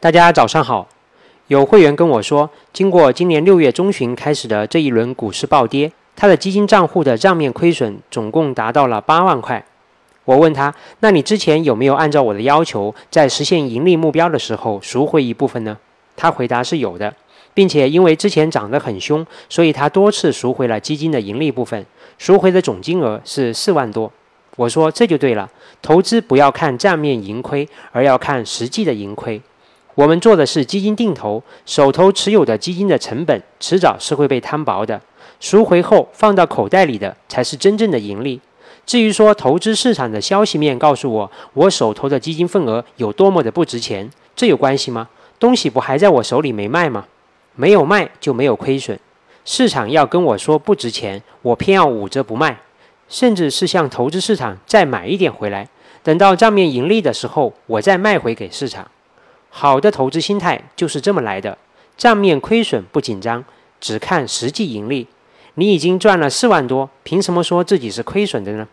大家早上好。有会员跟我说，经过今年六月中旬开始的这一轮股市暴跌，他的基金账户的账面亏损总共达到了八万块。我问他：“那你之前有没有按照我的要求，在实现盈利目标的时候赎回一部分呢？”他回答是有的，并且因为之前涨得很凶，所以他多次赎回了基金的盈利部分，赎回的总金额是四万多。我说这就对了，投资不要看账面盈亏，而要看实际的盈亏。我们做的是基金定投，手头持有的基金的成本迟早是会被摊薄的，赎回后放到口袋里的才是真正的盈利。至于说投资市场的消息面告诉我我手头的基金份额有多么的不值钱，这有关系吗？东西不还在我手里没卖吗？没有卖就没有亏损。市场要跟我说不值钱，我偏要捂着不卖，甚至是向投资市场再买一点回来，等到账面盈利的时候，我再卖回给市场。好的投资心态就是这么来的，账面亏损不紧张，只看实际盈利。你已经赚了四万多，凭什么说自己是亏损的呢？